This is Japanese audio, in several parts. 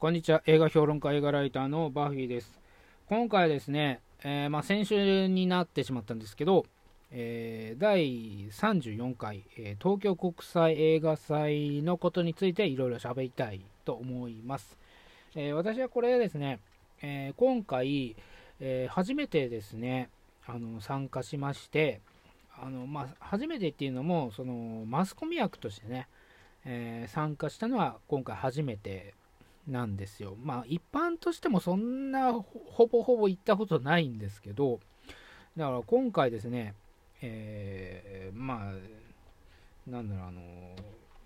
こんにちは。映画評論家、映画ライターのバーフィーです。今回ですね、えー、まあ、先週になってしまったんですけど、えー、第34回、えー、東京国際映画祭のことについていろいろ喋りたいと思います。え私はこれですね、え今回、え初めてですね、あの参加しまして、あのまあ、初めてっていうのもそのマスコミ役としてね、え参加したのは今回初めてなんですよ。まあ一般としてもそんなほぼほぼ行ったことないんですけど、だから今回ですね、えー、まあ、なんだろう、あの、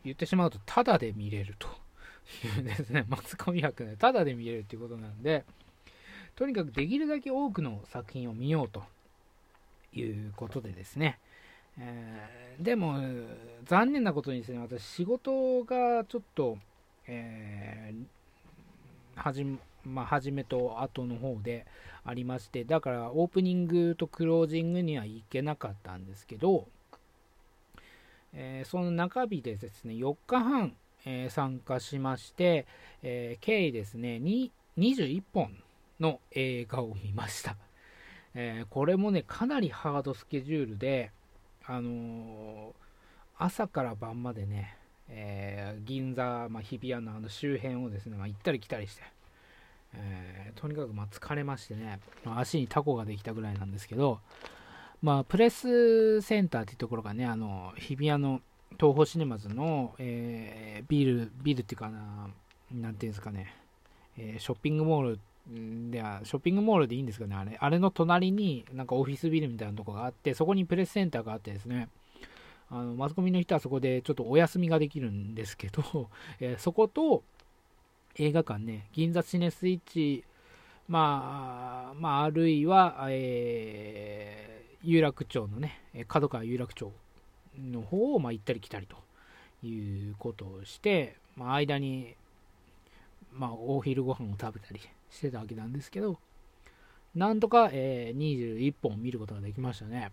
言ってしまうと、タダで見れるというですね、マスコミ枠でタダで見れるっていうことなんで、とにかくできるだけ多くの作品を見ようということでですね、えー、でも、残念なことにですね、私、仕事がちょっと、えー、はじ,、まあ、初めと後の方でありましてだからオープニングとクロージングには行けなかったんですけど、えー、その中日でですね4日半、えー、参加しまして、えー、計ですね21本の映画を見ました、えこれもねかなりハードスケジュールであの朝から晩までねえー、銀座、まあ、日比谷のあの周辺をですね、まあ、行ったり来たりして、えー、とにかくま疲れましてね、まあ、足にタコができたぐらいなんですけど、まあ、プレスセンターっていうところがね、あの日比谷の東宝シネマズの、えー、ビル、ビルっていうかな、なんていうんですかね、えショッピングモールでは、ショッピングモールでいいんですかね、あれ。あれの隣になんかオフィスビルみたいなとこがあって、そこにプレスセンターがあってですね、あのマスコミの人はそこでちょっとお休みができるんですけど、えー、そこと映画館ね、銀座シネスイッチ、まあ、まあ、あるいは、えー、有楽町のね、角川有楽町の方を、まあ、行ったり来たりということをして、まあ、間に、まあ、お昼ご飯を食べたりしてたわけなんですけど、なんとか、えー、21本見ることができましたね。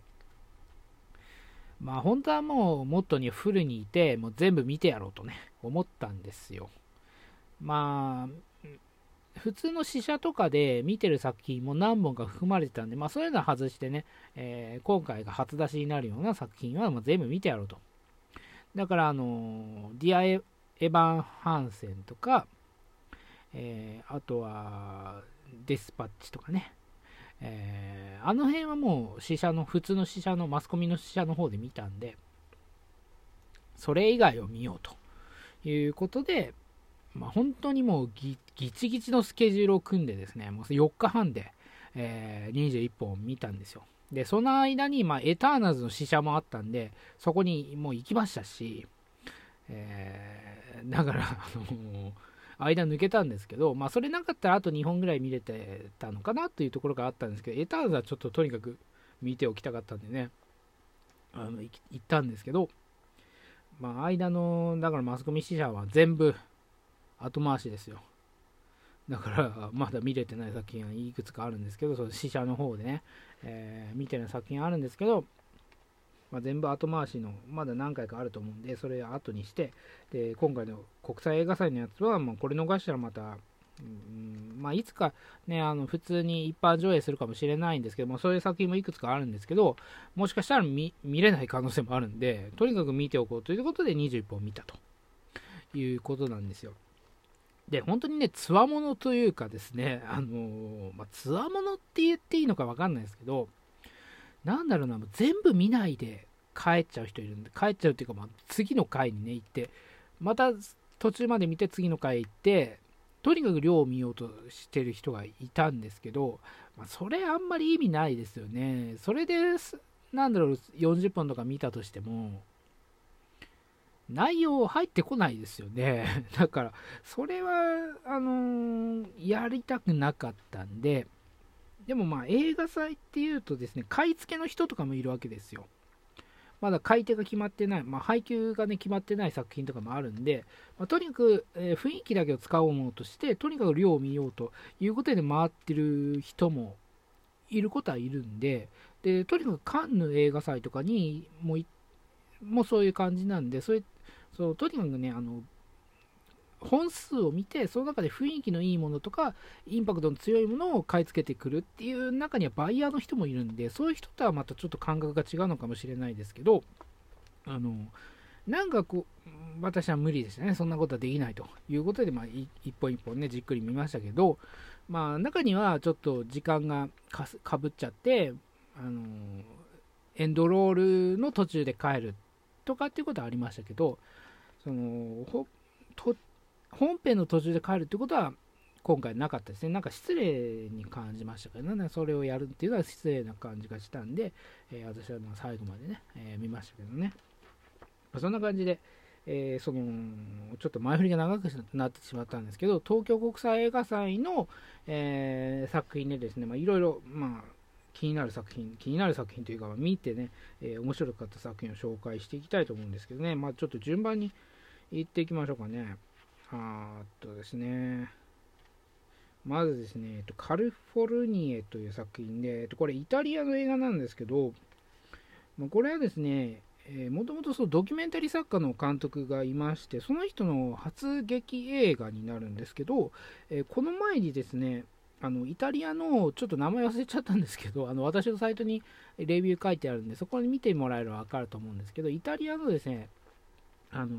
まあ本当はもうモットにフルにいて、もう全部見てやろうとね、思ったんですよ。まあ、普通の試写とかで見てる作品も何本か含まれてたんで、まあそういうのは外してね、えー、今回が初出しになるような作品はもう全部見てやろうと。だからあの、ディア・エヴァン・ハンセンとか、えー、あとは、デスパッチとかね、えー、あの辺はもう試写の、普通の試写の、マスコミの試写の方で見たんで、それ以外を見ようということで、まあ、本当にもうぎぎちぎちのスケジュールを組んでですね、もう4日半で、えー、21本見たんですよ。で、その間に、まあ、エターナルズの試写もあったんで、そこにもう行きましたし、えー、だから、あの間抜けたんですけど、まあ、それなかったらあと2本ぐらい見れてたのかなというところがあったんですけど、エターズはちょっととにかく見ておきたかったんでね、あの行ったんですけど、まあ、間の、だからマスコミ支社は全部後回しですよ。だから、まだ見れてない作品はいくつかあるんですけど、その死者の方でね、えー、見てない作品あるんですけど、まあ、全部後回しの、まだ何回かあると思うんで、それ後にして、で、今回の国際映画祭のやつは、まあ、これ逃したらまた、うんまあ、いつかね、あの、普通に一般上映するかもしれないんですけども、そういう作品もいくつかあるんですけど、もしかしたら見れない可能性もあるんで、とにかく見ておこうということで21本見たということなんですよ。で、本当にね、つわものというかですね、あの、まあ、つわものって言っていいのかわかんないですけど、なんだろうなもう、全部見ないで帰っちゃう人いるんで、帰っちゃうっていうか、まあ、次の回にね、行って、また途中まで見て次の回行って、とにかく量を見ようとしてる人がいたんですけど、まあ、それあんまり意味ないですよね。それで、なんだろう、40本とか見たとしても、内容入ってこないですよね。だから、それは、あのー、やりたくなかったんで、でもまあ映画祭っていうとですね、買い付けの人とかもいるわけですよ。まだ買い手が決まってない、まあ、配給がね、決まってない作品とかもあるんで、まあ、とにかく、えー、雰囲気だけを使おうものとして、とにかく量を見ようということで回ってる人もいることはいるんで、で、とにかくカンヌ映画祭とかにももうそういう感じなんで、それそうとにかくね、あの、本数を見てその中で雰囲気のいいものとかインパクトの強いものを買い付けてくるっていう中にはバイヤーの人もいるんでそういう人とはまたちょっと感覚が違うのかもしれないですけどあのなんかこう私は無理ですね。そんなことはできないということで、まあ、一本一本ねじっくり見ましたけど、まあ、中にはちょっと時間がかぶっちゃってあのエンドロールの途中で帰るとかっていうことはありましたけどその本編の途中で帰るってことは今回なかったですね。なんか失礼に感じましたけどね、それをやるっていうのは失礼な感じがしたんで、えー、私は最後までね、えー、見ましたけどね。そんな感じで、えー、そのちょっと前振りが長くなってしまったんですけど、東京国際映画祭の、え作品でですね、いろいろ、まあ、気になる作品、気になる作品というか、見てね、え面白かった作品を紹介していきたいと思うんですけどね、まあ、ちょっと順番に行っていきましょうかね。あっとですね、まずですね、カルフォルニエという作品で、これイタリアの映画なんですけど、これはですね、もともとドキュメンタリー作家の監督がいまして、その人の初劇映画になるんですけど、えこの前にですね、あのイタリアのちょっと名前忘れちゃったんですけど、あの私のサイトにレビュー書いてあるんで、そこに見てもらえれば分かると思うんですけど、イタリアのですね、あの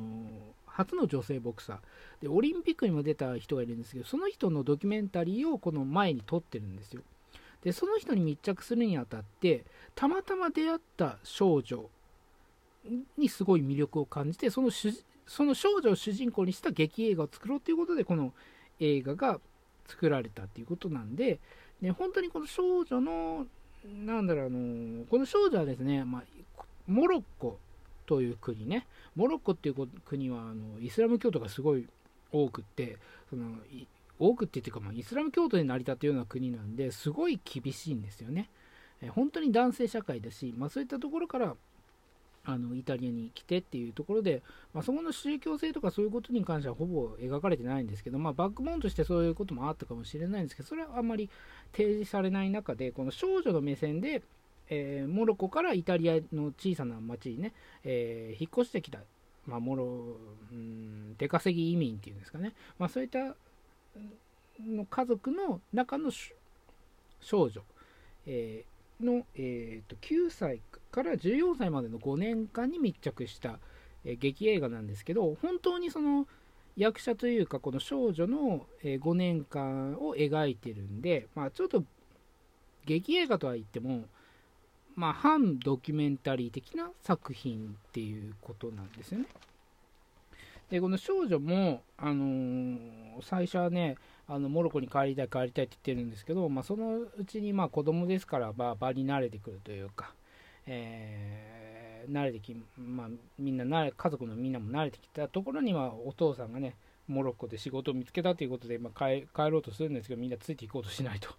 初の女性ボクサー。でオリンピックにも出た人がいるんですけどその人のドキュメンタリーをこの前に撮ってるんですよ。でその人に密着するにあたってたまたま出会った少女にすごい魅力を感じてそのその少女を主人公にした劇映画を作ろうということでこの映画が作られたっていうことなんでで本当にこの少女のなんだろうあのこの少女はですね、まあ、モロッコという国ねモロッコっていう国はあのイスラム教徒がすごい多くってその多くっていうか、まあ、イスラム教徒で成り立っているような国なんですごい厳しいんですよね。え本当に男性社会だし、まあ、そういったところからあのイタリアに来てっていうところで、まあ、そこの宗教性とかそういうことに関してはほぼ描かれてないんですけど、まあ、バックボーンとしてそういうこともあったかもしれないんですけどそれはあんまり提示されない中でこの少女の目線でえー、モロッコからイタリアの小さな町にね、えー、引っ越してきた、まあ、モロ、うん、出稼ぎ移民っていうんですかね、まあ、そういったの家族の中の少女、えー、の、えーと、9歳から14歳までの5年間に密着した、劇映画なんですけど、本当にその役者というか、この少女の、5年間を描いてるんで、まあ、ちょっと劇映画とは言っても、まあ、反ドキュメンタリー的な作品っていうことなんですよね。で、この少女も、あのー、最初はね、あのモロッコに帰りたい帰りたいって言ってるんですけど、まあ、そのうちにまあ子供ですから、まあ、場に慣れてくるというか、えー、慣れてき、まあ、みんな慣れ、家族のみんなも慣れてきたところにはお父さんがね、モロッコで仕事を見つけたということで、まあ、帰帰ろうとするんですけど、みんなついていこうとしないと。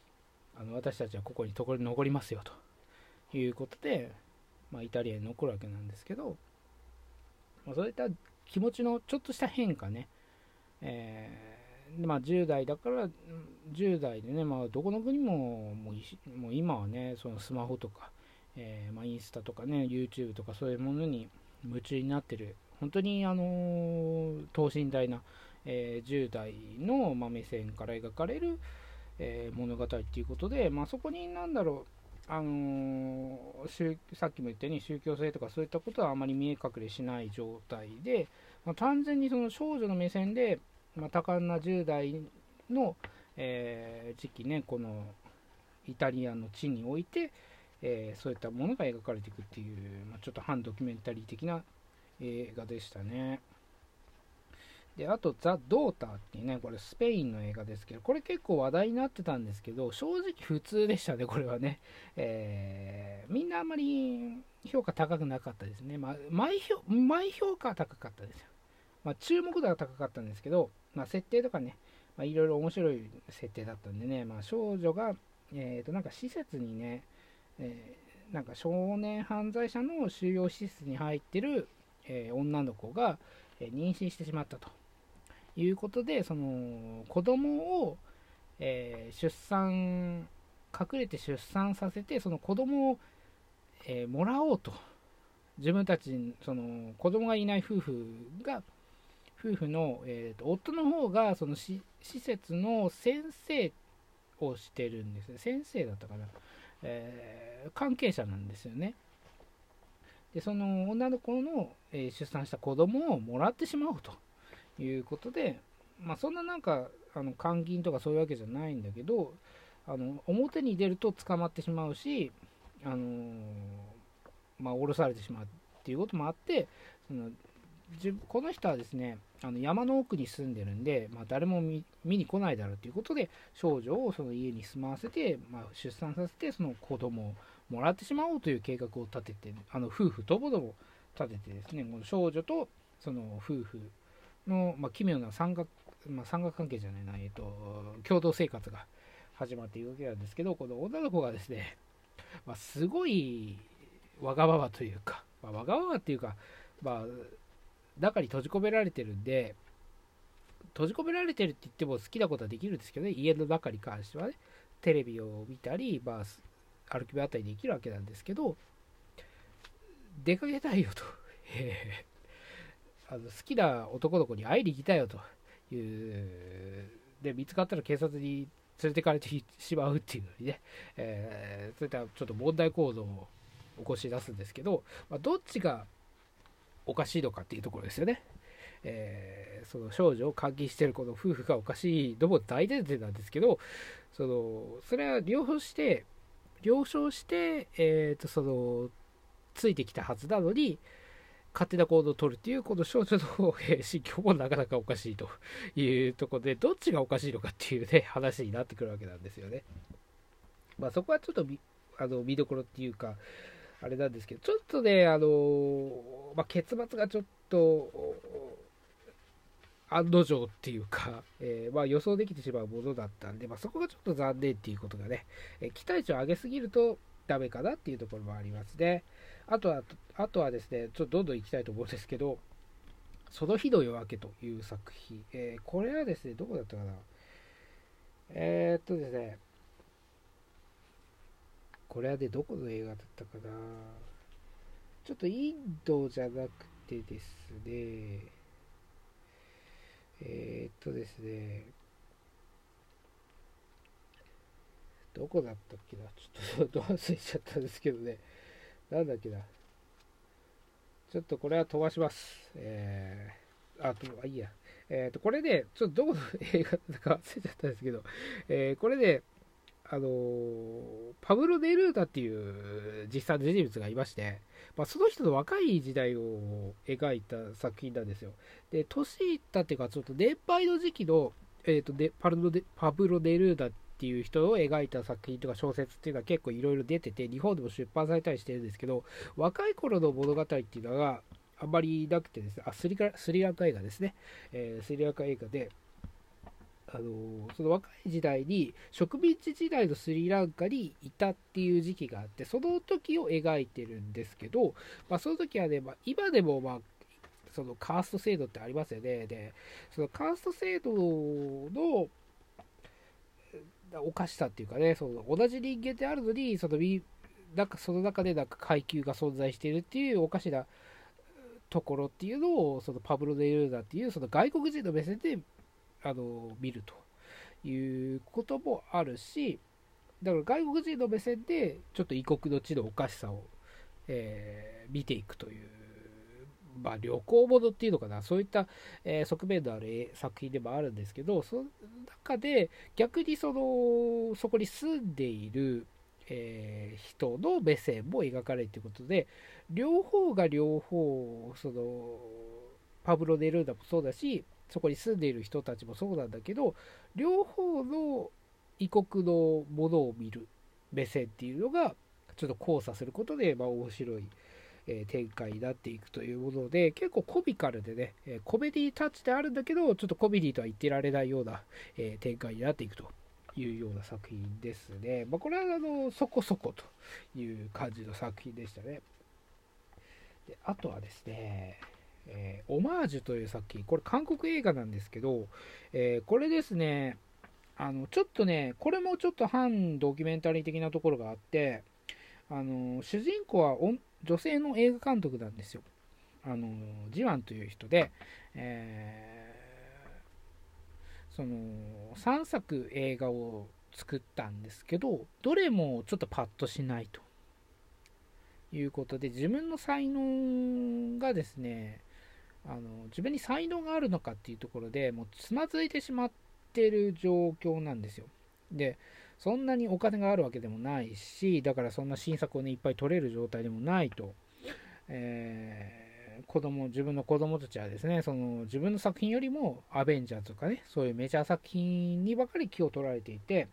あの私たちはここにところに残りますよと。いうことで、まあ、イタリアに残るわけなんですけど、まあ、そういった気持ちのちょっとした変化ね、えー、まあ、10代だから10代でね、まあ、どこの国ももうもう今はねそのスマホとか、えー、まあ、インスタとかね YouTube とかそういうものに夢中になってる。本当にあの、等身大な、えー、10代の、まあ、目線から描かれる、えー、物語っていうことで、まあ、そこに何だろうあの、さっきも言ったように宗教性とかそういったことはあまり見え隠れしない状態で、まあ、単純にその少女の目線で、まあ、多感な10代の、えー、時期ねこのイタリアの地において、えー、そういったものが描かれていくっていう、まあ、ちょっと反ドキュメンタリー的な映画でしたね。で、あと、ザ・ドーターっていうね、これスペインの映画ですけど、これ結構話題になってたんですけど、正直普通でしたね、これはね。えー、みんなあんまり評価高くなかったですね。まあ、前評前評価は高かったですよ。まあ、注目度が高かったんですけど、まあ、設定とかね、まあ、いろいろ面白い設定だったんでね、まあ、少女が、えっ、ー、と、なんか施設にね、えー、なんか少年犯罪者の収容施設に入ってる、えー、女の子が、え妊娠してしまったと。いうことで、その子供を、え、出産、隠れて出産させて、その子供を、え、もらおうと。自分たち、その子供がいない夫婦が、夫婦の、えーと、夫の方がその施設の先生をしてるんですね先生だったかな、えー、関係者なんですよね。でその女の子の、えー、出産した子供をもらってしまおうということで、まあ、そんななんかあの監禁とかそういうわけじゃないんだけどあの表に出ると捕まってしまうし、あのー、まあ、降ろされてしまうっていうこともあってそのこの人はですねあの山の奥に住んでるんで、まあ、誰も見に来ないだろうということで少女をその家に住まわせて、まあ、出産させてその子供をもらってしまおうという計画を立ててあの夫婦ともども立ててですねこの少女とその夫婦の、まあ、奇妙な三角、まあ、三角関係じゃないな、えっと、共同生活が始まっているわけなんですけどこの女の子がですね、まあ、すごいわがままというか、まあ、わがままっていうか、まあ、中に閉じ込められてるんで、閉じ込められてるって言っても好きなことはできるんですけどね、家の中に関してはね、テレビを見たり、まあ、歩き回ったりできるわけなんですけど、出かけたいよと。あの好きな男の子に会いに行きたいよという、で、見つかったら警察に連れてかれてしまうっていうのにね、えー、そういったちょっと問題行動を起こし出すんですけど、まあ、どっちがおかしいのかっていうところですよね。えー、その少女を監禁してるこの夫婦がおかしいのも大前提なんですけど、そのそれは了承して、了承して、えー、とそのついてきたはずなのに、勝手な行動をとるっていう、この少女の、心境もなかなかおかしいというところで、どっちがおかしいのかっていうね、話になってくるわけなんですよね。まあ、そこはちょっとあの見どころっていうか、あれなんですけど、ちょっとね、あのまあ、結末がちょっと、案の定っていうか、えー、まあ、予想できてしまうものだったんで、まあ、そこがちょっと残念っていうことがね、え、期待値を上げすぎるとダメかなっていうところもありますね。あとは、あとはですね、ちょっとどんどん行きたいと思うんですけど、その日の夜明けという作品、えー、これはですね、どこだったかなえー、っとですね、これはね、どこの映画だったかなちょっとインドじゃなくてですね、えー、っとですね、どこだったっけなちょっと 忘れちゃったんですけどね。なんだっけな。ちょっとこれは飛ばします。えー、あ、と、あ、いいや。えっ、と、これで、ちょっとどこの映画だったか忘れちゃったんですけど、えー、これで、あの、パブロ・デルータっていう実際の人物がいまして、まあ、その人の若い時代を描いた作品なんですよ。で、年いったっていうか、ちょっと年配の時期の、えーと、でパルデパブロ・デルータっていう人を描いた作品とか小説っていうのは結構いろいろ出てて、日本でも出版されたりしてるんですけど、若い頃の物語っていうのがあんまりなくてですね、あスリスリランカ映画ですね、えー、スリランカ映画で、あのその若い時代に植民地時代のスリランカにいたっていう時期があってその時を描いてるんですけど、まあ、その時はね、まあ、今でもまあそのカースト制度ってありますよね。でそのカースト制度のおかしさっていうかねその同じ人間であるのにそのなんかその中でなんか階級が存在しているっていうおかしなところっていうのをそのパブロ・デ・ルーダっていうその外国人の目線であの見るということもあるしだから外国人の目線でちょっと異国の地のおかしさを、えー、見ていくという、まあ、旅行ものっていうのかな。そういった、えー、側面のある作品でもあるんですけどその中で逆にそのそこに住んでいるえー、人の目線も描かれるということで両方が両方そのパブロ・ネルーダもそうだしそこに住んでいる人たちもそうなんだけど両方の異国のものを見る目線っていうのがちょっと交差することで、まあ、面白い、え、展開になっていくというもので結構コミカルでね、え、コメディタッチであるんだけどちょっとコメディとは言ってられないような、え、展開になっていくというような作品ですね。まあ、これはあのそこそこという感じの作品でしたね。であとはですね、えー、オマージュという作品、これ韓国映画なんですけど、えー、これですね、あの、ちょっとね、これもちょっと反ドキュメンタリー的なところがあって、あの、主人公は女性の映画監督なんですよ。あのジワンという人で、えー、その3作映画を作ったんですけどどれもちょっとパッとしないということで自分の才能がですねあの自分に才能があるのかっていうところでもうつまずいてしまってる状況なんですよ。でそんなにお金があるわけでもないしだからそんな新作をねいっぱい撮れる状態でもないと、えー、子供自分の子供たちはですねその自分の作品よりもアベンジャーズとかねそういうメジャー作品にばかり気を取られていて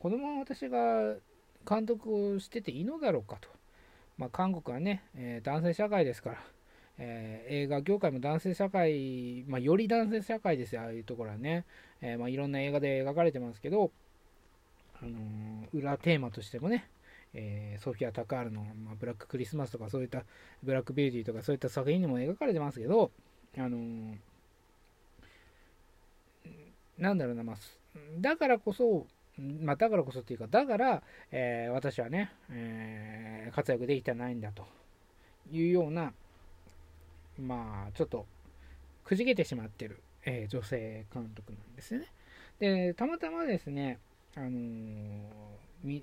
このまま私が監督をしてていいのだろうかと、まあ、韓国はね、えー、男性社会ですからえー、映画業界も男性社会、まあ、より男性社会ですよ、ああいうところはね、えー、まあ、いろんな映画で描かれてますけど、あのー、裏テーマとしてもね、えソフィア・タカールの、まあ、ブラッククリスマスとかそういったブラックビューティーとかそういった作品にも描かれてますけど、あのなんだろうな、まあ、だからこそ、まあ、だからこそっていうか、だから、え私はね、え活躍できてないんだというような、まあ、ちょっとくじけてしまってる、えー、女性監督なんですよね。で、たまたまですね、あのー、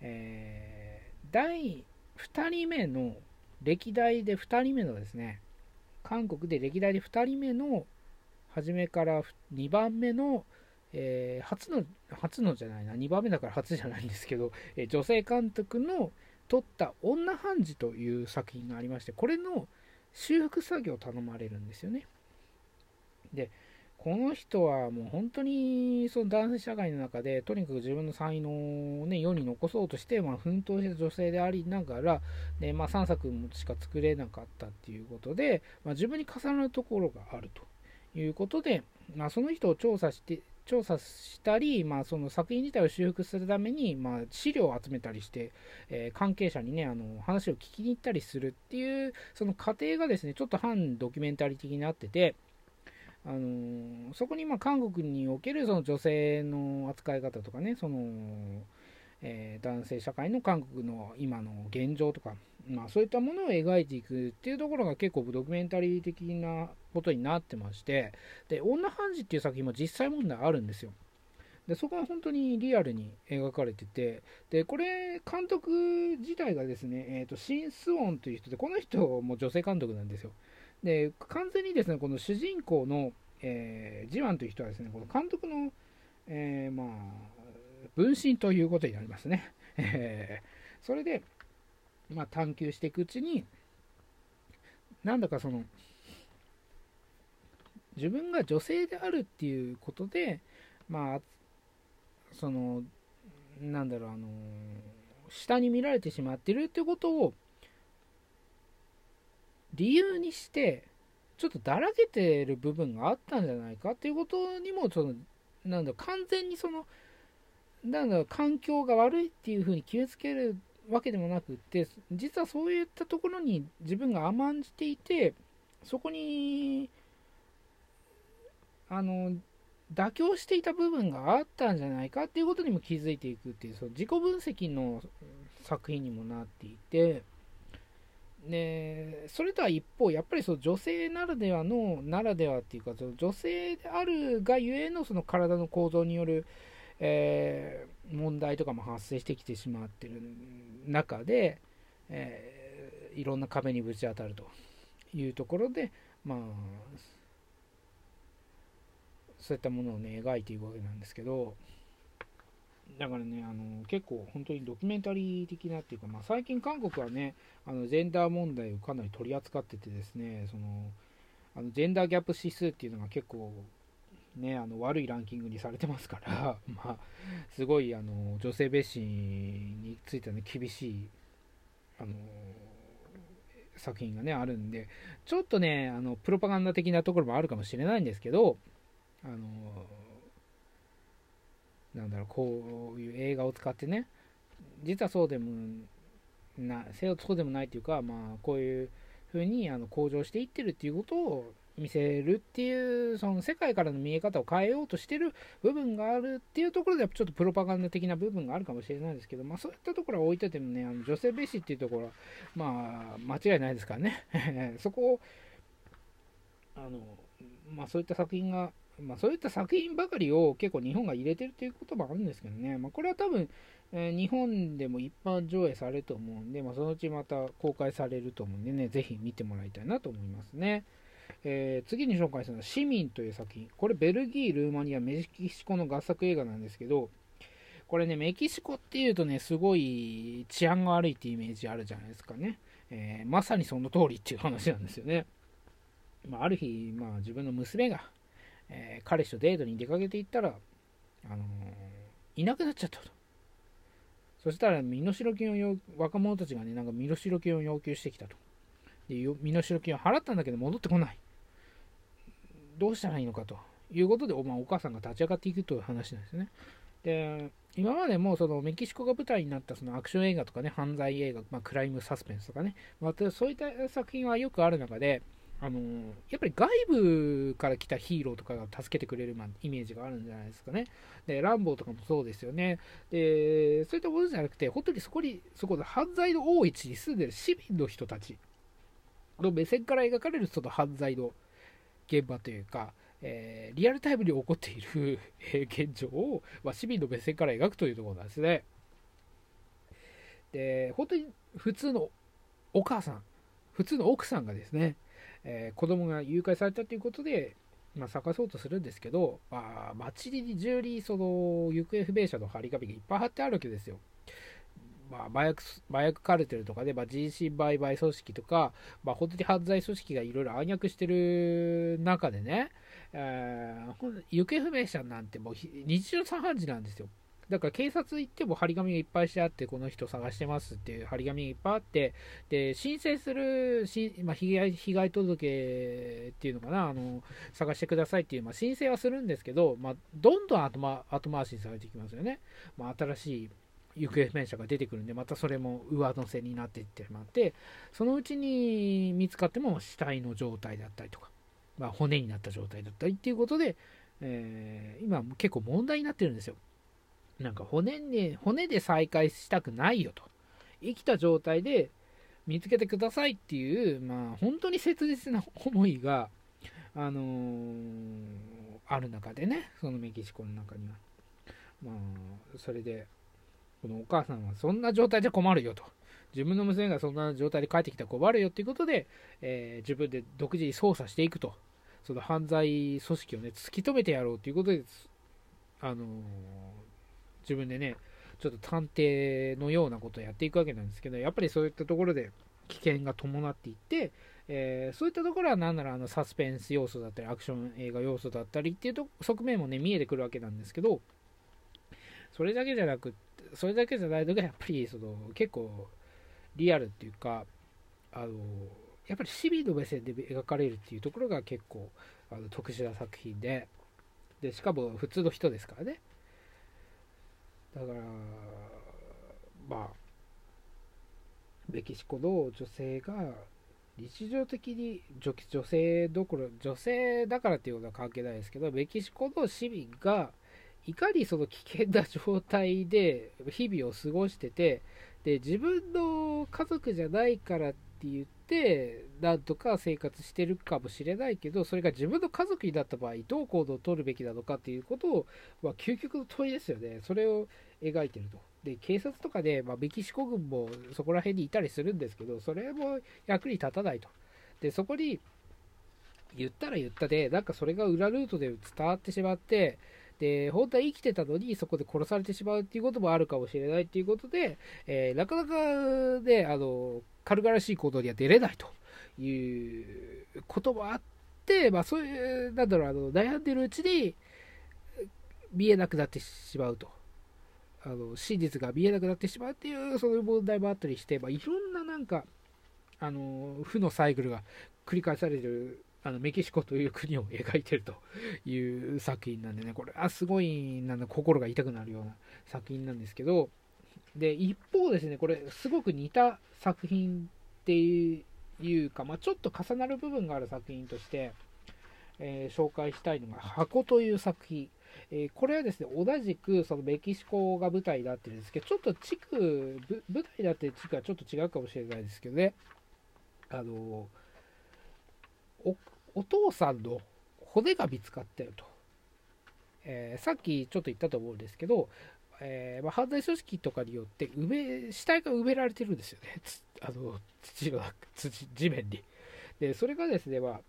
えー、第2人目の、歴代で2人目のですね、韓国で歴代で2人目の、初めから2番目の、えー、初の、初のじゃないな、2番目だから初じゃないんですけど、えー、女性監督の撮った女判事という作品がありまして、これの、修復作業を頼まれるんですよね。で、この人はもう本当にその男性社会の中でとにかく自分の才能を、ね、世に残そうとして、まあ、奮闘した女性でありながらで、まあ、3作しか作れなかったっていうことで、まあ、自分に重なるところがあるということで、まあ、その人を調査して調査したり、まあ、その作品自体を修復するために、まあ、資料を集めたりして、えー、関係者にね、あの、話を聞きに行ったりするっていう、その過程がですね、ちょっと反ドキュメンタリー的になってて、あのー、そこにまあ韓国におけるその女性の扱い方とかね、その、えー、男性社会の韓国の今の現状とか、まあ、そういったものを描いていくっていうところが結構ドキュメンタリー的なことになってましてで女判事っていう作品も実際問題あるんですよ。でそこは本当にリアルに描かれててでこれ監督自体がですね、えーと、シン・スオンという人でこの人も女性監督なんですよ。で完全にですねこの主人公の、えー、ジワンという人はですねこの監督の、えー、まあ分身ということになりますね、えー、それでまあ、探求していくうちになんだかその自分が女性であるっていうことでまあそのなんだろうあの下に見られてしまってるってことを理由にしてちょっとだらけてる部分があったんじゃないかっていうことにもそのなんだ完全にそのだろう環境が悪いっていうふうに決めつけるわけでもなくって実はそういったところに自分が甘んじていてそこにあの妥協していた部分があったんじゃないかっていうことにも気づいていくっていうその自己分析の作品にもなっていてでそれとは一方やっぱりその女性ならではのならではっていうかその女性であるがゆえのその体の構造によるえー、問題とかも発生してきてしまってる中で、えー、いろんな壁にぶち当たるというところで、まあ、そういったものをね、描いていくわけなんですけど、だからね、あの結構本当にドキュメンタリー的なっていうか、まあ、最近韓国はね、あのジェンダー問題をかなり取り扱っててですね、そのあのジェンダーギャップ指数っていうのが結構ね、あの悪いランキングにされてますから、まあ、すごいあの女性蔑視については、ね、厳しいあの作品が、ね、あるんで、ちょっとねあの、プロパガンダ的なところもあるかもしれないんですけど、あのなんだろう、こういう映画を使ってね、実はそうでもな、そうでもないというか、まあ、こういうふうにあの向上していってるっていうことを見せるっていうその世界からの見え方を変えようとしてる部分があるっていうところでちょっとプロパガンダ的な部分があるかもしれないですけど、まあ、そういったところは置いててもねあの女性蔑視っていうところはまあ間違いないですからね そこをあの、まあ、そういった作品がまあ、そういった作品ばかりを結構日本が入れてるということもあるんですけどね、まあ、これは多分、え、日本でも一般上映されると思うんで、まあ、そのうちまた公開されると思うんでね、ぜひ見てもらいたいなと思いますね。えー、次に紹介するのは「市民」という作品。これベルギー、ルーマニア、メキシコの合作映画なんですけど、これね、メキシコっていうとね、すごい治安が悪いってイメージあるじゃないですかね。えー、まさにその通りっていう話なんですよね。まあ、ある日、まあ、自分の娘が、えー、彼氏とデートに出かけていったら、あの、いなくなっちゃったと。そしたら身代金を若者たちがね、なんか身代金を要求してきたと。で身代金を払ったんだけど戻ってこない。どうしたらいいのかということで、まあ、お母さんが立ち上がっていくという話なんですね。で今までもそのメキシコが舞台になったそのアクション映画とかね、犯罪映画、まあ、クライムサスペンスとかね、またそういった作品はよくある中で、あの、やっぱり外部から来たヒーローとかが助けてくれる、イメージがあるんじゃないですかね。で、ランボーとかもそうですよね。で、そういったことじゃなくて、本当にそこに、そこで犯罪の多い地に住んでる市民の人たちの目線から描かれるその犯罪の現場というか、えー、リアルタイムに起こっている、現状を、まあ、市民の目線から描くというところなんですね。で、本当に普通のお母さん、普通の奥さんがですね、えー、子供が誘拐されたということで、まあ、探そうとするんですけど、まあ、街に中にその行方不明者の張り紙がいっぱい貼ってあるわけですよ。まあ、麻薬麻薬カルテルとかで、まあ、人身売買組織とか、まあ、本当に犯罪組織がいろいろ暗躍してる中でね、えー、行方不明者なんてもう日常茶飯事なんですよ。だから警察行っても張り紙がいっぱいしてあって、この人探してますっていう張り紙がいっぱいあって、で、申請するし、まあ、被害被害届っていうのかな、あの探してくださいっていう、まあ、申請はするんですけど、まあ、どんどん後,、ま、後回しにされていきますよね。まあ、新しい行方不明者が出てくるんで、またそれも上乗せになっていってしまって、そのうちに見つかっても死体の状態だったりとか、まあ、骨になった状態だったりっていうことで、えー、今結構問題になってるんですよ。なんか骨に、骨で再会したくないよと。生きた状態で見つけてくださいっていう、まあ、本当に切実な思いが、あのー、ある中でね、そのメキシコの中には。まあ、それで、このお母さんはそんな状態じゃ困るよと。自分の娘がそんな状態で帰ってきたら困るよっていうことで、えー、自分で独自に捜査していくと。その犯罪組織をね、突き止めてやろうということで、あのー、自分でね、ちょっと探偵のようなことをやっていくわけなんですけど、やっぱりそういったところで危険が伴っていって、えー、そういったところは何ならあのサスペンス要素だったり、アクション映画要素だったりっていうと側面もね、見えてくるわけなんですけど、それだけじゃなくそれだけじゃないのがやっぱりその結構リアルっていうかあのやっぱり市民の目線で描かれるっていうところが結構あの特殊な作品で。でしかも普通の人ですからね。だからまあメキシコの女性が日常的に女性どころ女性だからっていうことは関係ないですけどメキシコの市民がいかにその危険な状態で日々を過ごしててで自分の家族じゃないからって言ってなんとか生活してるかもしれないけどそれが自分の家族になった場合どう行動をとるべきなのかっていうことを、まあ、究極の問いですよね。それを描いてると。で警察とかで、まあ、メキシコ軍もそこら辺にいたりするんですけどそれも役に立たないと。でそこに言ったら言ったでなんかそれが裏ルートで伝わってしまってで、本当は生きてたのにそこで殺されてしまうっていうこともあるかもしれないっていうことで、えー、なかなかね、あの、軽々しい行動には出れないということもあって、まあそういう、なんだろう、あの、悩んでるうちに見えなくなってしまうと。あの、真実が見えなくなってしまうっていう、そういう問題もあったりして、まあいろんななんか、あの、負のサイクルが繰り返されてるあのメキシコという国を描いてるという作品なんでね、これはすごいなんだ心が痛くなるような作品なんですけど、で、一方ですね、これすごく似た作品っていうか、まあ、ちょっと重なる部分がある作品として、えー、紹介したいのが、箱という作品。えー、これはですね、同じくそのメキシコが舞台になってるんですけど、ちょっと地区、舞台になって地区はちょっと違うかもしれないですけどね、あのお、お父さんの骨が見つかったよと。えー、さっきちょっと言ったと思うんですけど、えー、まあ、犯罪組織とかによって埋め死体が埋められてるんですよね、あの土の土地面に。でそれがですね、まあ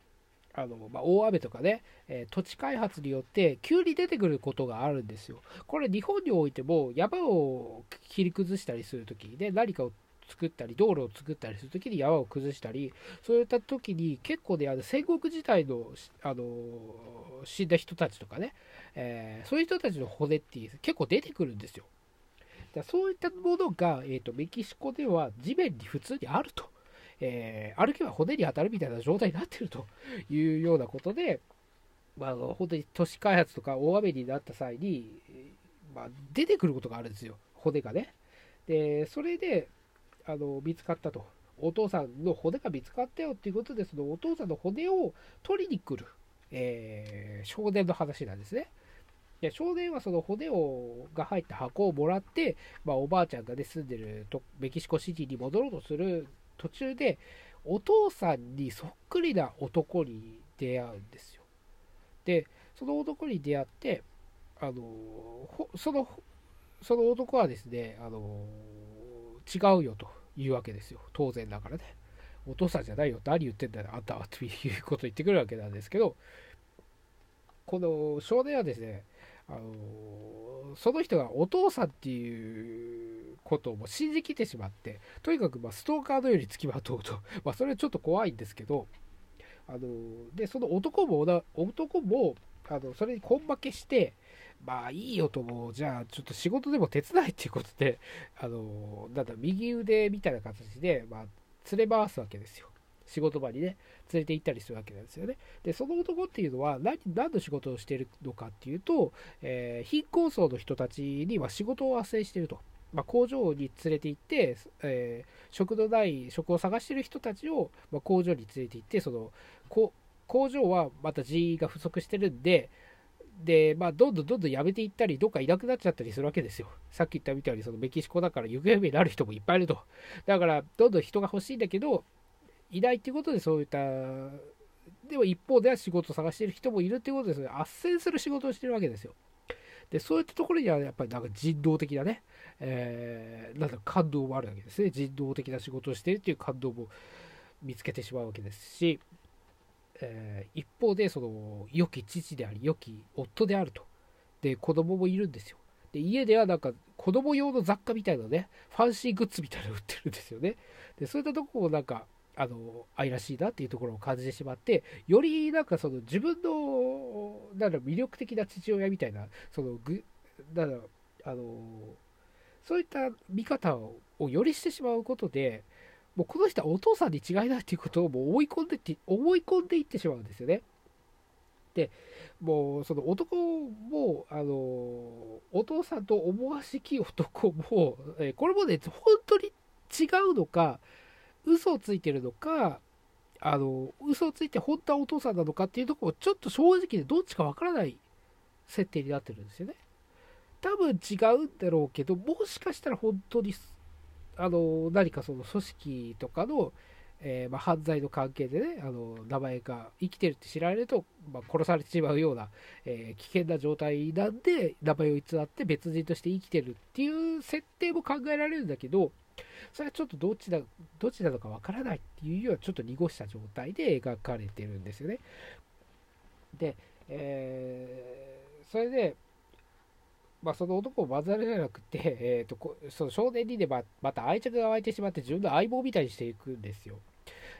あのまあ、大雨とかね、えー、土地開発によって急に出てくることがあるんですよ。これ日本においても山を切り崩したりするときにね、何かを作ったり、道路を作ったりするときに山を崩したり、そういったときに結構ね、あの戦国時代のあの死んだ人たちとかね、えー、そういう人たちの骨って結構出てくるんですよ。だそういったものが、えーとメキシコでは地面に普通にあると。えー、歩けば骨に当たるみたいな状態になってるというようなことで、まあ、本当に都市開発とか大雨になった際に、まあ、出てくることがあるんですよ、骨がね。で、それであの見つかったと。お父さんの骨が見つかったよっていうことで、そのお父さんの骨を取りに来る、えー、少年の話なんですね。で少年はその骨をが入った箱をもらって、まあ、おばあちゃんが、ね、住んでるとメキシコシティに戻ろうとする途中でお父さんにそっくりな男に出会うんですよ。で、その男に出会って、あのそのその男はですね、あの違うよというわけですよ。当然だからね。お父さんじゃないよ。何言ってんだよ、あんたは。ということを言ってくるわけなんですけど、この少年はですね、あのその人がお父さんっていうことをも信じきってしまって、とにかくまストーカーのように付きまとうと、まあ、それはちょっと怖いんですけど、あのでその男も男もあのそれに根負けして、まあいいよとも、じゃあちょっと仕事でも手伝いっていうことで、あのなんだ、右腕みたいな形で、まあ、連れ回すわけですよ。仕事場にね、連れて行ったりするわけなんですよね。で、その男っていうのは何、何の仕事をしているのかっていうと、えー、貧困層の人たちには仕事を斡旋していると。まあ、工場に連れて行って、えー、食のない職を探している人たちを、まあ、工場に連れて行って、その工場はまた人員が不足してるんで、で、まあ、どんどんどんどん辞めていったり、どっかいなくなっちゃったりするわけですよ。さっき言ったみたいに、そのメキシコだから行方不明になる人もいっぱいいると。だから、どんどん人が欲しいんだけど、いないっていうことでそういったでも一方では仕事を探している人もいるっていうことですね斡旋する仕事をしてるわけですよでそういったところにはやっぱりなんか人道的なね、えー、なんだ感動もあるわけですね人道的な仕事をしているっていう感動も見つけてしまうわけですし、えー、一方でその良き父であり良き夫であると。で子供もいるんですよ。で家ではなんか子供用の雑貨みたいなねファンシーグッズみたいなの売ってるんですよね。でそういったところをなんかあの愛らしいなっていうところを感じてしまってよりなんかその自分のなんだ魅力的な父親みたいなそのぐなんだあのそういった見方をよりしてしまうことでもうこの人はお父さんに違いないっていうことをもう思い込んでって思い込んでいってしまうんですよね。でもうその男もあのお父さんと思わしき男も、えこれもね本当に違うのか嘘をついてるのか、あの、嘘をついて本当はお父さんなのかっていうところちょっと正直でどっちかわからない設定になってるんですよね。多分違うんだろうけど、もしかしたら本当に、あの、何かその組織とかの、えー、まあ、犯罪の関係でね、あの名前が生きてるって知られると、まあ、殺されてしまうような、えー、危険な状態なんで、名前を偽って別人として生きてるっていう設定も考えられるんだけど、それはちょっとどっちだ、どっちなのかわからないっていうようなちょっと濁した状態で描かれてるんですよね。で、えー、それで、まあ、その男を混ざれなくて、えーと、その少年にでままた愛着が湧いてしまって自分の相棒みたいにしていくんですよ。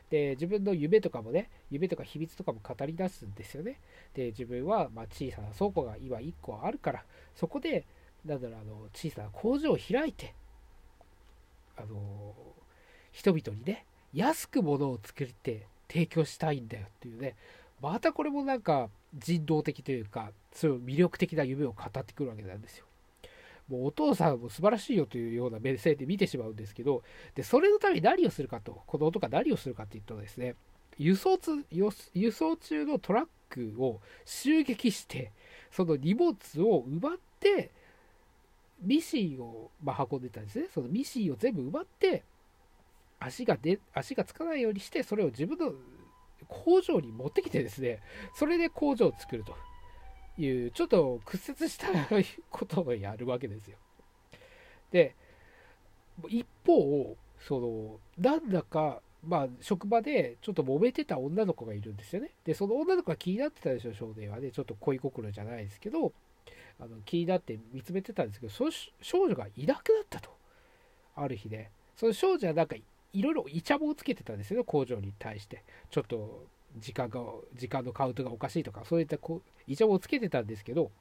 で自分の夢とかもね夢とか秘密とかも語り出すんですよね。で自分はま小さな倉庫が今1個あるからそこでなんだろうあの小さな工場を開いてあの人々にね安く物を作って提供したいんだよっていうねまたこれもなんか人道的というかそういう魅力的な夢を語ってくるわけなんですよ。もうお父さんも素晴らしいよというような目線で見てしまうんですけどでそれのために何をするかとこの男が何をするかっていうとですね輸送輸送中のトラックを襲撃してその荷物を奪ってミシンを、まあ、運んでたんですねそのミシンを全部奪って足がで足がつかないようにしてそれを自分の工場に持ってきてですねそれで工場を作るというちょっと屈折したことをやるわけですよ。で一方そのなんだかまあ職場でちょっと揉めてた女の子がいるんですよね。でその女の子が気になってたでしょ少年はね。ちょっと恋心じゃないですけどあの気になって見つめてたんですけどその少女がいなくなったと。ある日、ね、その少女はなんかいろいろイチャモンつけてたんですよ工場に対して。ちょっと時間が時間のカウントがおかしいとかそういったこうイチャモンつけてたんですけど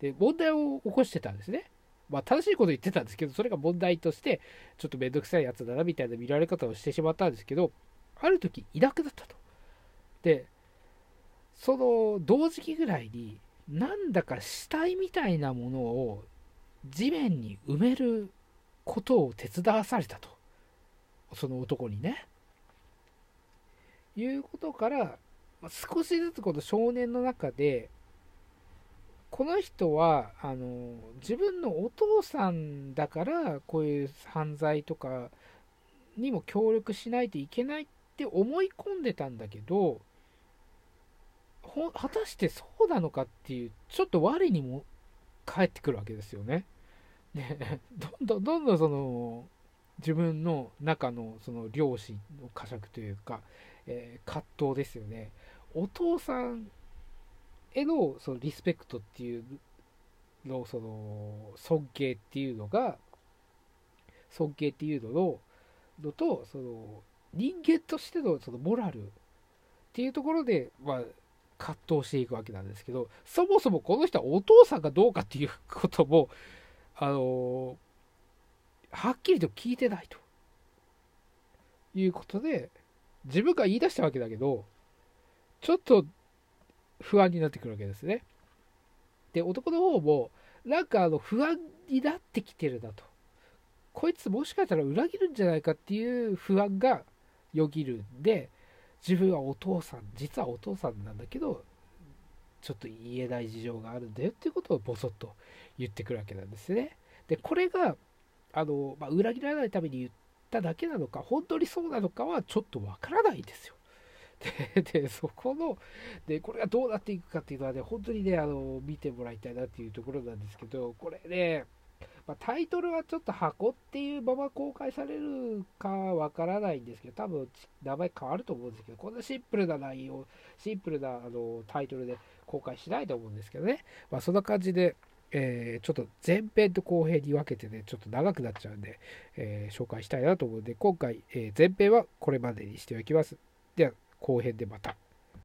で問題を起こしてたんですね。まあ正しいこと言ってたんですけどそれが問題としてちょっとめんどくさいやつだなみたいな見られ方をしてしまったんですけどある時いなくなったと。でその同時期ぐらいになんだか死体みたいなものを地面に埋めることを手伝わされたと。その男にね。いうことからま、少しずつこの少年の中で、この人はあの自分のお父さんだからこういう犯罪とかにも協力しないといけないって思い込んでたんだけど果たしてそうなのかっていうちょっと我にも返ってくるわけですよね。ねどんどんどんどんその自分の中のその両親の呵責というか、えー、葛藤ですよね。お父さんへのそのリスペクトっていうのその尊敬っていうのが尊敬っていうのののとその人間としてのそのモラルっていうところで、まあ、葛藤していくわけなんですけどそもそもこの人はお父さんがどうかっていうこともあのはっきりと聞いてないと。いうことで自分が言い出したわけだけどちょっと不安になってくるわけですね。で男の方もなんかあの不安になってきてるなと。こいつもしかしたら裏切るんじゃないかっていう不安がよぎるんで自分はお父さん実はお父さんなんだけどちょっと言えない事情があるんだよっていうことをボソッと言ってくるわけなんですね。でこれがあの、まあ、裏切らないために言っただけなのか、本当にそうなのかはちょっとわからないんですよ。で、でそこの、で、これがどうなっていくかっていうのはね、本当にね、あの、見てもらいたいなっていうところなんですけど、これね、まあ、タイトルはちょっと箱っていうまま公開されるかわからないんですけど、多分名前変わると思うんですけど、こんなシンプルな内容、シンプルなあのタイトルで公開しないと思うんですけどね、まあ、そんな感じで、えー、ちょっと前編と後編に分けてね、ちょっと長くなっちゃうんで、えー、紹介したいなと思うんで、今回、えー、前編はこれまでにしておきます。では、後編でまた。